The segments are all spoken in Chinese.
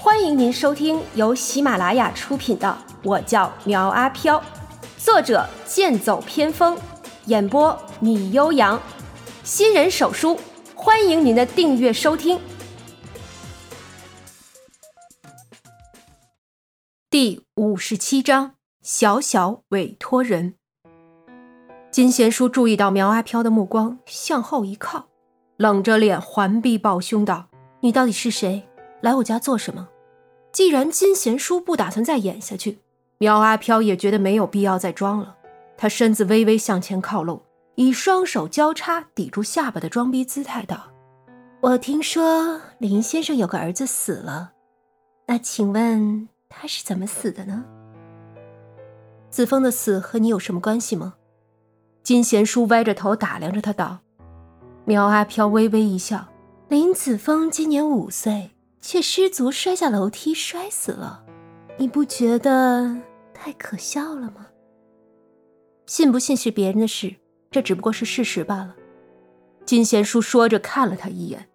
欢迎您收听由喜马拉雅出品的《我叫苗阿飘》，作者剑走偏锋，演播米悠扬，新人手书，欢迎您的订阅收听。第五十七章：小小委托人。金贤淑注意到苗阿飘的目光，向后一靠，冷着脸环臂抱胸道：“你到底是谁？来我家做什么？”既然金贤淑不打算再演下去，苗阿飘也觉得没有必要再装了。他身子微微向前靠拢，以双手交叉抵住下巴的装逼姿态道：“我听说林先生有个儿子死了，那请问他是怎么死的呢？子枫的死和你有什么关系吗？”金贤淑歪着头打量着他道：“苗阿飘微微一笑，林子枫今年五岁，却失足摔下楼梯摔死了，你不觉得太可笑了吗？信不信是别人的事，这只不过是事实罢了。”金贤淑说着看了他一眼，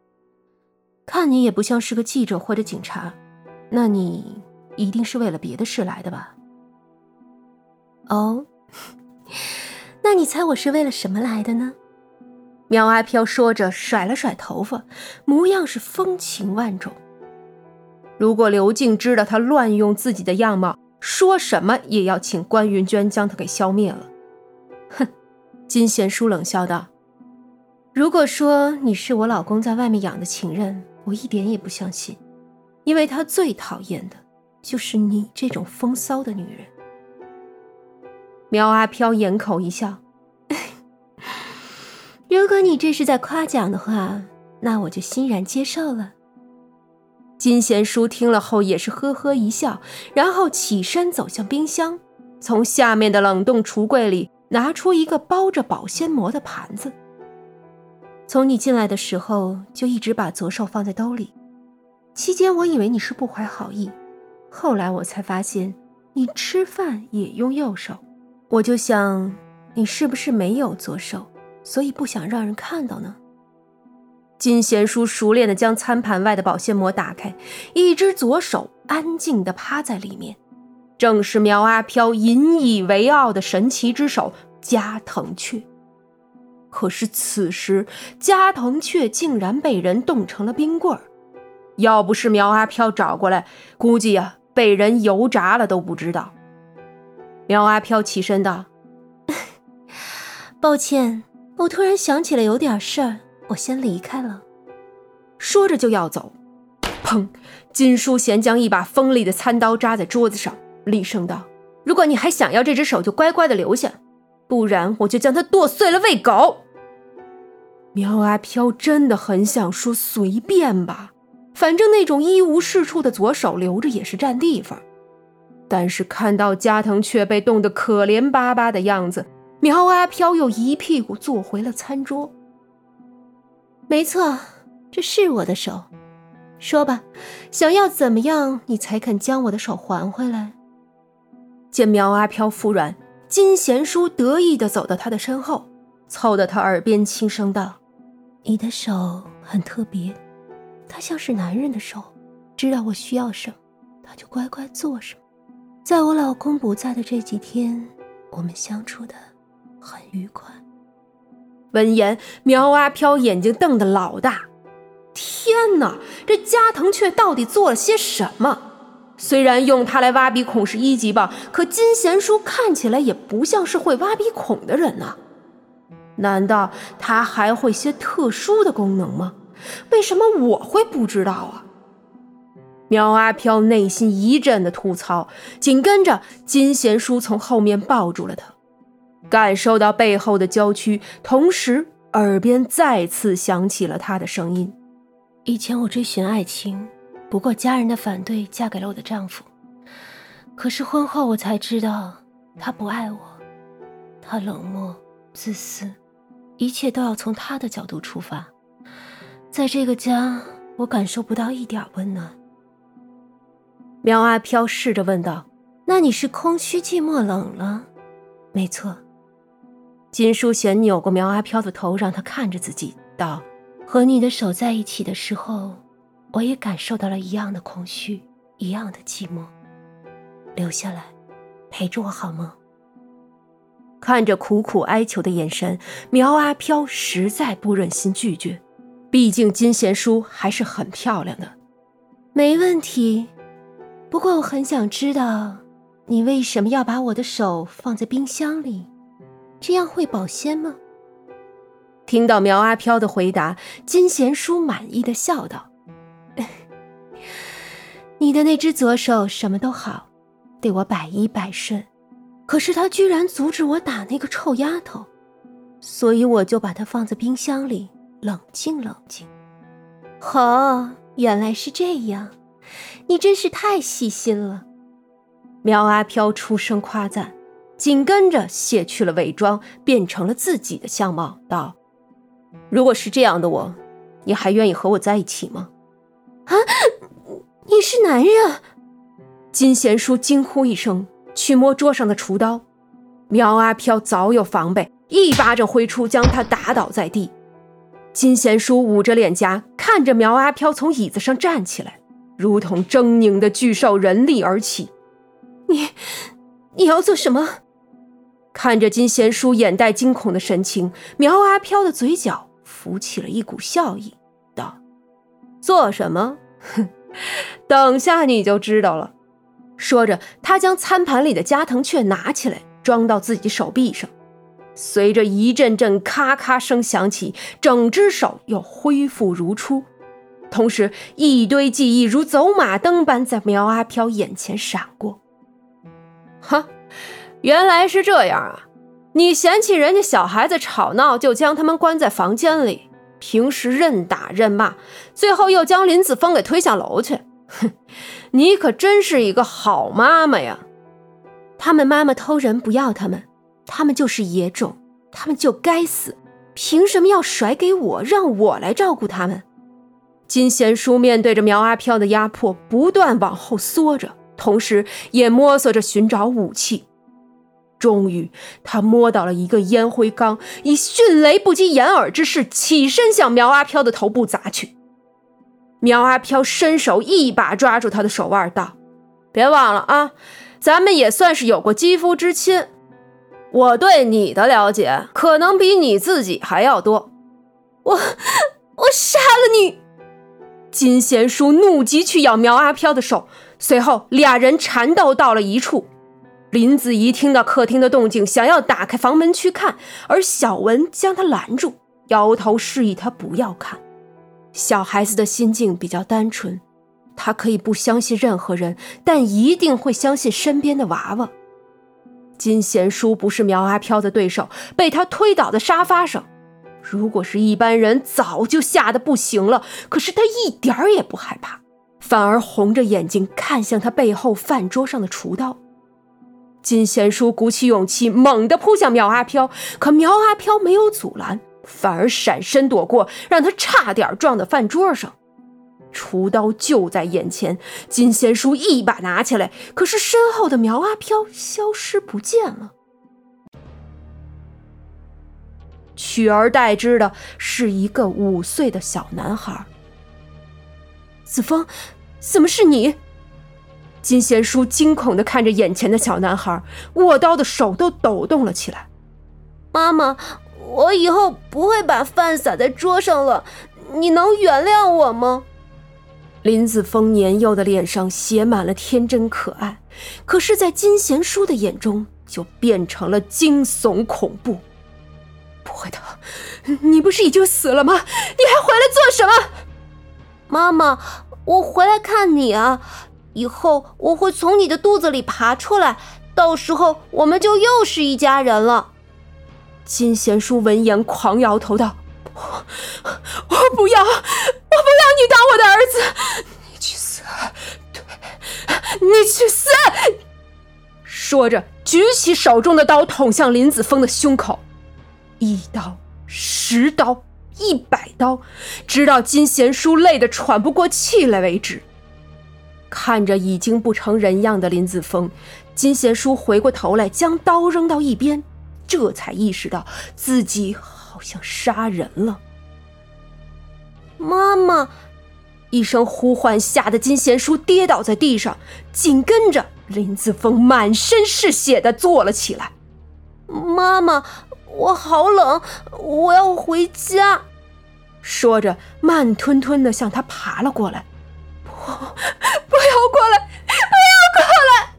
看你也不像是个记者或者警察，那你一定是为了别的事来的吧？哦。那你猜我是为了什么来的呢？苗阿飘说着，甩了甩头发，模样是风情万种。如果刘静知道他乱用自己的样貌，说什么也要请关云娟将他给消灭了。哼，金贤淑冷笑道：“如果说你是我老公在外面养的情人，我一点也不相信，因为他最讨厌的就是你这种风骚的女人。”苗阿飘掩口一笑：“ 如果你这是在夸奖的话，那我就欣然接受了。”金贤淑听了后也是呵呵一笑，然后起身走向冰箱，从下面的冷冻橱柜里拿出一个包着保鲜膜的盘子。从你进来的时候就一直把左手放在兜里，期间我以为你是不怀好意，后来我才发现你吃饭也用右手。我就想，你是不是没有左手，所以不想让人看到呢？金贤淑熟练地将餐盘外的保鲜膜打开，一只左手安静地趴在里面，正是苗阿飘引以为傲的神奇之手加藤雀。可是此时加藤雀竟然被人冻成了冰棍儿，要不是苗阿飘找过来，估计呀被人油炸了都不知道。苗阿飘起身道：“抱歉，我突然想起了有点事儿，我先离开了。”说着就要走，砰！金淑贤将一把锋利的餐刀扎在桌子上，厉声道：“如果你还想要这只手，就乖乖的留下，不然我就将它剁碎了喂狗。”苗阿飘真的很想说随便吧，反正那种一无是处的左手留着也是占地方。但是看到加藤却被冻得可怜巴巴的样子，苗阿飘又一屁股坐回了餐桌。没错，这是我的手。说吧，想要怎么样，你才肯将我的手还回来？见苗阿飘服软，金贤淑得意地走到他的身后，凑到他耳边轻声道：“你的手很特别，它像是男人的手，知道我需要什么，他就乖乖做什么。”在我老公不在的这几天，我们相处的很愉快。闻言，苗阿飘眼睛瞪得老大。天哪，这加藤却到底做了些什么？虽然用它来挖鼻孔是一级棒，可金贤淑看起来也不像是会挖鼻孔的人呢。难道他还会些特殊的功能吗？为什么我会不知道啊？苗阿飘内心一阵的吐槽，紧跟着金贤淑从后面抱住了他，感受到背后的娇躯，同时耳边再次响起了他的声音：“以前我追寻爱情，不过家人的反对，嫁给了我的丈夫。可是婚后我才知道，他不爱我，他冷漠、自私，一切都要从他的角度出发。在这个家，我感受不到一点温暖。”苗阿飘试着问道：“那你是空虚、寂寞、冷了？”“没错。”金淑贤扭过苗阿飘的头，让他看着自己，道：“和你的手在一起的时候，我也感受到了一样的空虚。一样的寂寞。留下来，陪着我好吗？看着苦苦哀求的眼神，苗阿飘实在不忍心拒绝。毕竟金贤淑还是很漂亮的。没问题，不过我很想知道，你为什么要把我的手放在冰箱里？这样会保鲜吗？听到苗阿飘的回答，金贤淑满意的笑道：“你的那只左手什么都好，对我百依百顺。”可是他居然阻止我打那个臭丫头，所以我就把它放在冰箱里冷静冷静。哦，原来是这样，你真是太细心了。苗阿飘出声夸赞，紧跟着卸去了伪装，变成了自己的相貌，道：“如果是这样的我，你还愿意和我在一起吗？”啊，你是男人！金贤淑惊呼一声。去摸桌上的厨刀，苗阿飘早有防备，一巴掌挥出，将他打倒在地。金贤淑捂着脸颊，看着苗阿飘从椅子上站起来，如同狰狞的巨兽人立而起。你，你要做什么？看着金贤淑眼带惊恐的神情，苗阿飘的嘴角浮起了一股笑意，道：“做什么？哼，等下你就知道了。”说着，他将餐盘里的加藤雀拿起来，装到自己手臂上。随着一阵阵咔咔声响起，整只手又恢复如初。同时，一堆记忆如走马灯般在苗阿飘眼前闪过。哈，原来是这样啊！你嫌弃人家小孩子吵闹，就将他们关在房间里，平时任打任骂，最后又将林子峰给推下楼去。哼，你可真是一个好妈妈呀！他们妈妈偷人不要他们，他们就是野种，他们就该死！凭什么要甩给我，让我来照顾他们？金贤淑面对着苗阿飘的压迫，不断往后缩着，同时也摸索着寻找武器。终于，他摸到了一个烟灰缸，以迅雷不及掩耳之势起身向苗阿飘的头部砸去。苗阿飘伸手一把抓住他的手腕，道：“别忘了啊，咱们也算是有过肌肤之亲。我对你的了解可能比你自己还要多。我，我杀了你！”金贤淑怒极去咬苗阿飘的手，随后俩人缠斗到了一处。林子怡听到客厅的动静，想要打开房门去看，而小文将她拦住，摇头示意她不要看。小孩子的心境比较单纯，他可以不相信任何人，但一定会相信身边的娃娃。金贤淑不是苗阿飘的对手，被他推倒在沙发上。如果是一般人，早就吓得不行了。可是他一点儿也不害怕，反而红着眼睛看向他背后饭桌上的厨刀。金贤淑鼓起勇气，猛地扑向苗阿飘，可苗阿飘没有阻拦。反而闪身躲过，让他差点撞到饭桌上。厨刀就在眼前，金贤淑一把拿起来，可是身后的苗阿飘消失不见了。取而代之的是一个五岁的小男孩。子枫，怎么是你？金贤淑惊恐的看着眼前的小男孩，握刀的手都抖动了起来。妈妈。我以后不会把饭撒在桌上了，你能原谅我吗？林子峰年幼的脸上写满了天真可爱，可是，在金贤淑的眼中就变成了惊悚恐怖。不会的，你不是已经死了吗？你还回来做什么？妈妈，我回来看你啊！以后我会从你的肚子里爬出来，到时候我们就又是一家人了。金贤淑闻言狂摇头道：“我我不要，我不要你当我的儿子！你去死！对，你去死！”说着，举起手中的刀捅向林子峰的胸口，一刀、十刀、一百刀，直到金贤淑累得喘不过气来为止。看着已经不成人样的林子峰，金贤淑回过头来，将刀扔到一边。这才意识到自己好像杀人了。妈妈，一声呼唤吓得金贤淑跌倒在地上，紧跟着林子峰满身是血的坐了起来。妈妈，我好冷，我要回家。说着，慢吞吞的向他爬了过来。不，要过来，不要过来！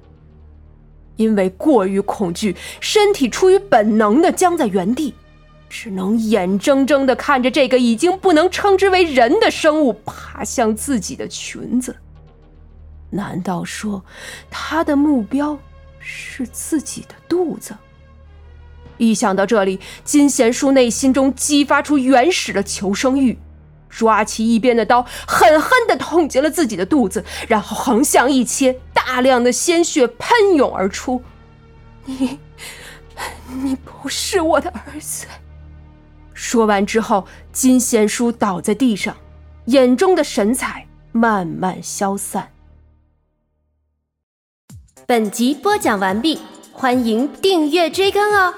因为过于恐惧，身体出于本能的僵在原地。只能眼睁睁的看着这个已经不能称之为人的生物爬向自己的裙子。难道说他的目标是自己的肚子？一想到这里，金贤淑内心中激发出原始的求生欲，抓起一边的刀，狠狠地捅进了自己的肚子，然后横向一切，大量的鲜血喷涌而出。你，你不是我的儿子。说完之后，金贤淑倒在地上，眼中的神采慢慢消散。本集播讲完毕，欢迎订阅追更哦。